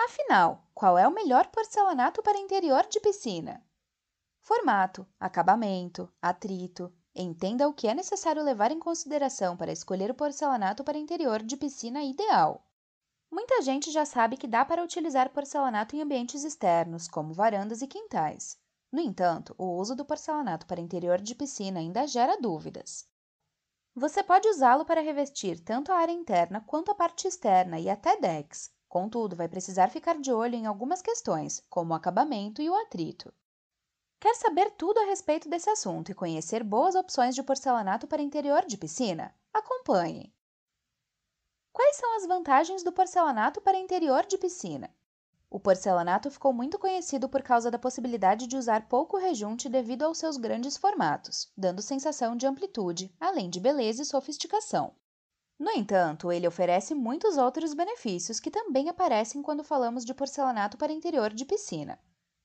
Afinal, qual é o melhor porcelanato para interior de piscina? Formato, acabamento, atrito. Entenda o que é necessário levar em consideração para escolher o porcelanato para interior de piscina ideal. Muita gente já sabe que dá para utilizar porcelanato em ambientes externos, como varandas e quintais. No entanto, o uso do porcelanato para interior de piscina ainda gera dúvidas. Você pode usá-lo para revestir tanto a área interna quanto a parte externa e até decks. Contudo, vai precisar ficar de olho em algumas questões, como o acabamento e o atrito. Quer saber tudo a respeito desse assunto e conhecer boas opções de porcelanato para interior de piscina? Acompanhe! Quais são as vantagens do porcelanato para interior de piscina? O porcelanato ficou muito conhecido por causa da possibilidade de usar pouco rejunte devido aos seus grandes formatos, dando sensação de amplitude, além de beleza e sofisticação. No entanto, ele oferece muitos outros benefícios que também aparecem quando falamos de porcelanato para interior de piscina.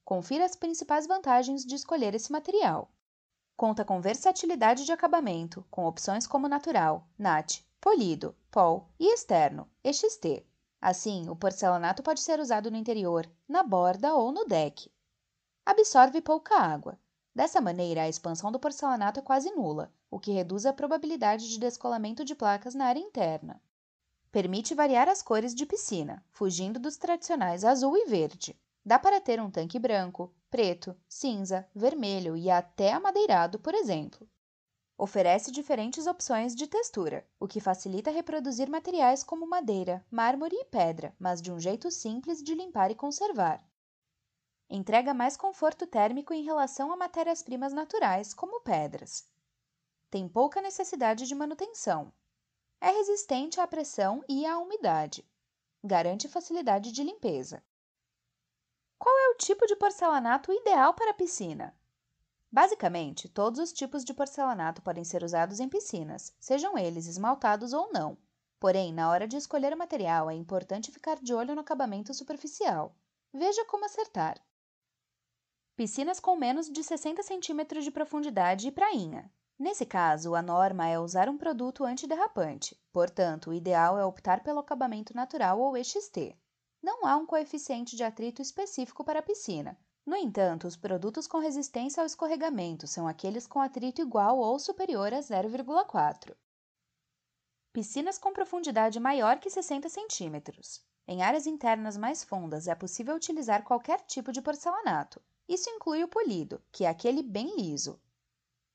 Confira as principais vantagens de escolher esse material. Conta com versatilidade de acabamento, com opções como natural, nat, polido, pol e externo, EXT. Assim, o porcelanato pode ser usado no interior, na borda ou no deck. Absorve pouca água. Dessa maneira, a expansão do porcelanato é quase nula, o que reduz a probabilidade de descolamento de placas na área interna. Permite variar as cores de piscina, fugindo dos tradicionais azul e verde. Dá para ter um tanque branco, preto, cinza, vermelho e até amadeirado, por exemplo. Oferece diferentes opções de textura, o que facilita reproduzir materiais como madeira, mármore e pedra, mas de um jeito simples de limpar e conservar. Entrega mais conforto térmico em relação a matérias-primas naturais, como pedras tem pouca necessidade de manutenção. É resistente à pressão e à umidade. Garante facilidade de limpeza. Qual é o tipo de porcelanato ideal para a piscina? Basicamente, todos os tipos de porcelanato podem ser usados em piscinas, sejam eles esmaltados ou não. Porém, na hora de escolher o material, é importante ficar de olho no acabamento superficial. Veja como acertar. Piscinas com menos de 60 cm de profundidade e prainha. Nesse caso, a norma é usar um produto antiderrapante, portanto, o ideal é optar pelo acabamento natural ou EXT. Não há um coeficiente de atrito específico para a piscina. No entanto, os produtos com resistência ao escorregamento são aqueles com atrito igual ou superior a 0,4. Piscinas com profundidade maior que 60 centímetros. Em áreas internas mais fundas é possível utilizar qualquer tipo de porcelanato. Isso inclui o polido, que é aquele bem liso,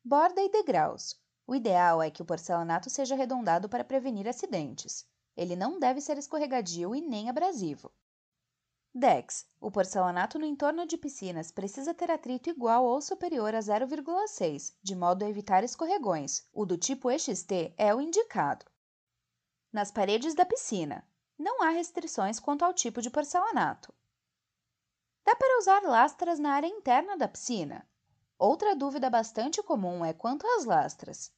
Borda e degraus. O ideal é que o porcelanato seja arredondado para prevenir acidentes. Ele não deve ser escorregadio e nem abrasivo. Decks. O porcelanato no entorno de piscinas precisa ter atrito igual ou superior a 0,6, de modo a evitar escorregões. O do tipo EXT é o indicado. Nas paredes da piscina. Não há restrições quanto ao tipo de porcelanato. Dá para usar lastras na área interna da piscina? Outra dúvida bastante comum é quanto às lastras.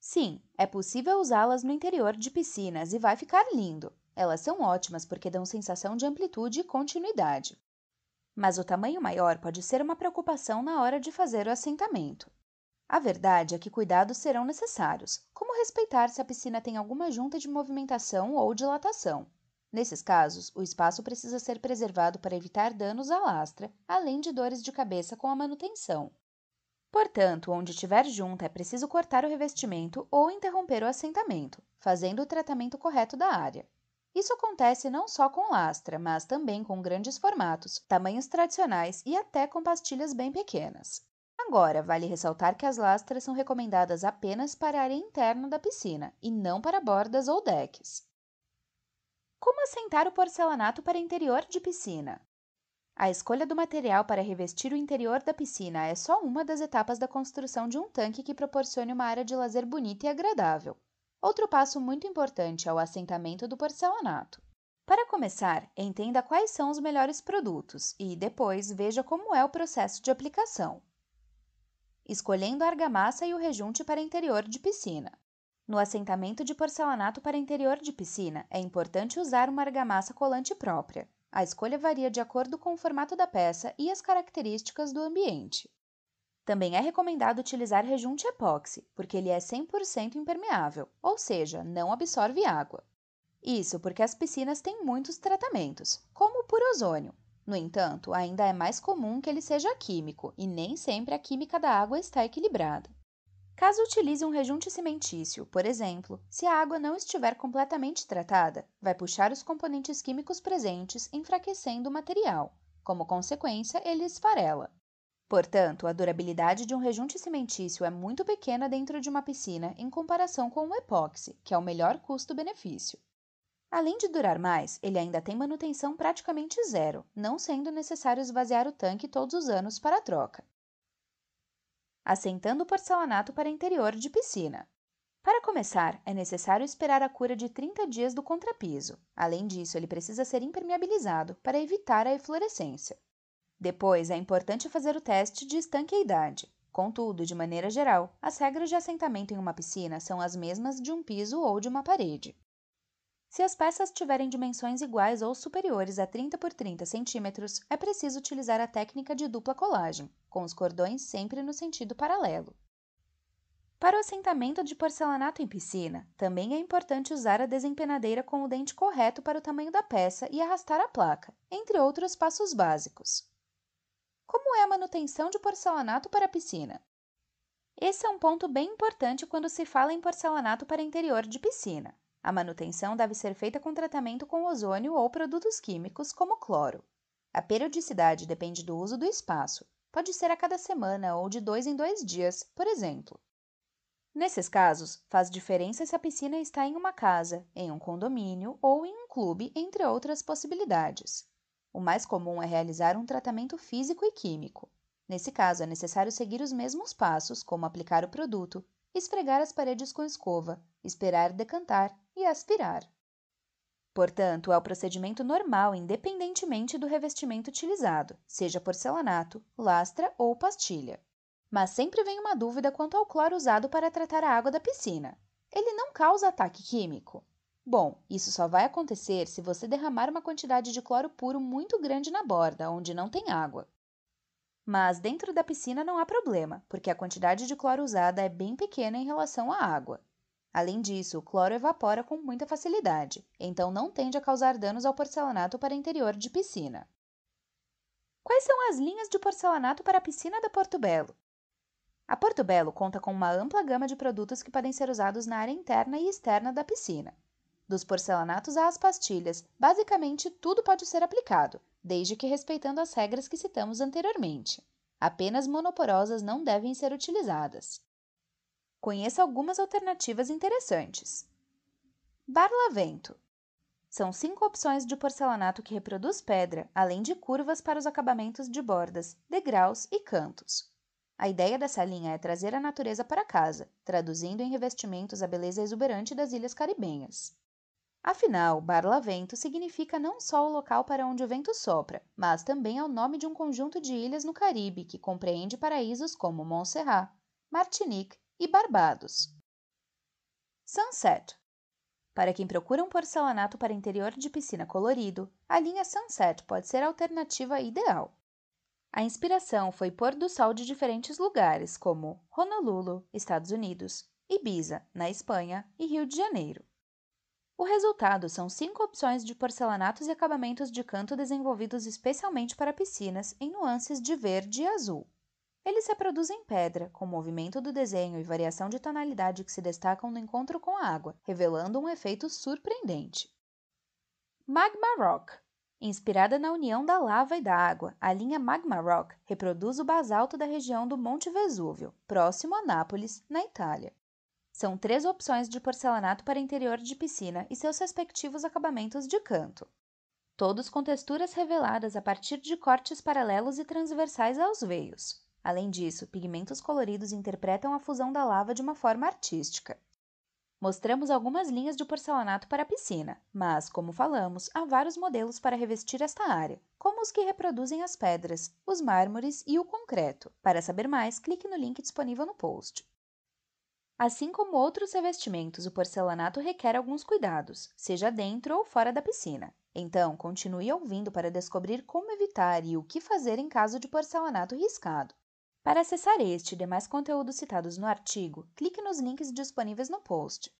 Sim, é possível usá-las no interior de piscinas e vai ficar lindo. Elas são ótimas porque dão sensação de amplitude e continuidade. Mas o tamanho maior pode ser uma preocupação na hora de fazer o assentamento. A verdade é que cuidados serão necessários, como respeitar se a piscina tem alguma junta de movimentação ou dilatação. Nesses casos, o espaço precisa ser preservado para evitar danos à lastra, além de dores de cabeça com a manutenção. Portanto, onde tiver junta, é preciso cortar o revestimento ou interromper o assentamento, fazendo o tratamento correto da área. Isso acontece não só com lastra, mas também com grandes formatos, tamanhos tradicionais e até com pastilhas bem pequenas. Agora, vale ressaltar que as lastras são recomendadas apenas para a área interna da piscina e não para bordas ou decks. Como assentar o porcelanato para interior de piscina? A escolha do material para revestir o interior da piscina é só uma das etapas da construção de um tanque que proporcione uma área de lazer bonita e agradável. Outro passo muito importante é o assentamento do porcelanato. Para começar, entenda quais são os melhores produtos e, depois, veja como é o processo de aplicação. Escolhendo a argamassa e o rejunte para interior de piscina. No assentamento de porcelanato para interior de piscina, é importante usar uma argamassa colante própria. A escolha varia de acordo com o formato da peça e as características do ambiente. Também é recomendado utilizar rejunte epóxi, porque ele é 100% impermeável, ou seja, não absorve água. Isso porque as piscinas têm muitos tratamentos, como o por ozônio. No entanto, ainda é mais comum que ele seja químico e nem sempre a química da água está equilibrada. Caso utilize um rejunte cimentício, por exemplo, se a água não estiver completamente tratada, vai puxar os componentes químicos presentes, enfraquecendo o material. Como consequência, ele esfarela. Portanto, a durabilidade de um rejunte cimentício é muito pequena dentro de uma piscina em comparação com o epóxi, que é o melhor custo-benefício. Além de durar mais, ele ainda tem manutenção praticamente zero, não sendo necessário esvaziar o tanque todos os anos para a troca. Assentando o porcelanato para interior de piscina. Para começar, é necessário esperar a cura de 30 dias do contrapiso. Além disso, ele precisa ser impermeabilizado para evitar a eflorescência. Depois, é importante fazer o teste de estanqueidade. Contudo, de maneira geral, as regras de assentamento em uma piscina são as mesmas de um piso ou de uma parede. Se as peças tiverem dimensões iguais ou superiores a 30 por 30 centímetros, é preciso utilizar a técnica de dupla colagem, com os cordões sempre no sentido paralelo. Para o assentamento de porcelanato em piscina, também é importante usar a desempenadeira com o dente correto para o tamanho da peça e arrastar a placa, entre outros passos básicos. Como é a manutenção de porcelanato para a piscina? Esse é um ponto bem importante quando se fala em porcelanato para interior de piscina. A manutenção deve ser feita com tratamento com ozônio ou produtos químicos, como cloro. A periodicidade depende do uso do espaço. Pode ser a cada semana ou de dois em dois dias, por exemplo. Nesses casos, faz diferença se a piscina está em uma casa, em um condomínio ou em um clube, entre outras possibilidades. O mais comum é realizar um tratamento físico e químico. Nesse caso, é necessário seguir os mesmos passos, como aplicar o produto, esfregar as paredes com escova, esperar decantar e aspirar. Portanto, é o procedimento normal independentemente do revestimento utilizado, seja porcelanato, lastra ou pastilha. Mas sempre vem uma dúvida quanto ao cloro usado para tratar a água da piscina. Ele não causa ataque químico? Bom, isso só vai acontecer se você derramar uma quantidade de cloro puro muito grande na borda, onde não tem água. Mas dentro da piscina não há problema, porque a quantidade de cloro usada é bem pequena em relação à água. Além disso, o cloro evapora com muita facilidade, então não tende a causar danos ao porcelanato para interior de piscina. Quais são as linhas de porcelanato para a piscina da Porto Belo? A Porto Belo conta com uma ampla gama de produtos que podem ser usados na área interna e externa da piscina, dos porcelanatos às pastilhas, basicamente tudo pode ser aplicado, desde que respeitando as regras que citamos anteriormente. Apenas monoporosas não devem ser utilizadas. Conheça algumas alternativas interessantes. Barlavento. São cinco opções de porcelanato que reproduz pedra, além de curvas para os acabamentos de bordas, degraus e cantos. A ideia dessa linha é trazer a natureza para casa, traduzindo em revestimentos a beleza exuberante das ilhas caribenhas. Afinal, Barlavento significa não só o local para onde o vento sopra, mas também é o nome de um conjunto de ilhas no Caribe que compreende paraísos como Montserrat, Martinique e Barbados. Sunset. Para quem procura um porcelanato para interior de piscina colorido, a linha Sunset pode ser a alternativa ideal. A inspiração foi pôr do sol de diferentes lugares, como Honolulu, Estados Unidos, Ibiza, na Espanha, e Rio de Janeiro. O resultado são cinco opções de porcelanatos e acabamentos de canto desenvolvidos especialmente para piscinas em nuances de verde e azul. Eles se reproduzem em pedra, com movimento do desenho e variação de tonalidade que se destacam no encontro com a água, revelando um efeito surpreendente. Magma Rock Inspirada na união da lava e da água, a linha Magma Rock reproduz o basalto da região do Monte Vesúvio, próximo a Nápoles, na Itália. São três opções de porcelanato para interior de piscina e seus respectivos acabamentos de canto. Todos com texturas reveladas a partir de cortes paralelos e transversais aos veios. Além disso, pigmentos coloridos interpretam a fusão da lava de uma forma artística. Mostramos algumas linhas de porcelanato para a piscina, mas, como falamos, há vários modelos para revestir esta área, como os que reproduzem as pedras, os mármores e o concreto. Para saber mais, clique no link disponível no post. Assim como outros revestimentos, o porcelanato requer alguns cuidados, seja dentro ou fora da piscina. Então, continue ouvindo para descobrir como evitar e o que fazer em caso de porcelanato riscado. Para acessar este e demais conteúdos citados no artigo, clique nos links disponíveis no post.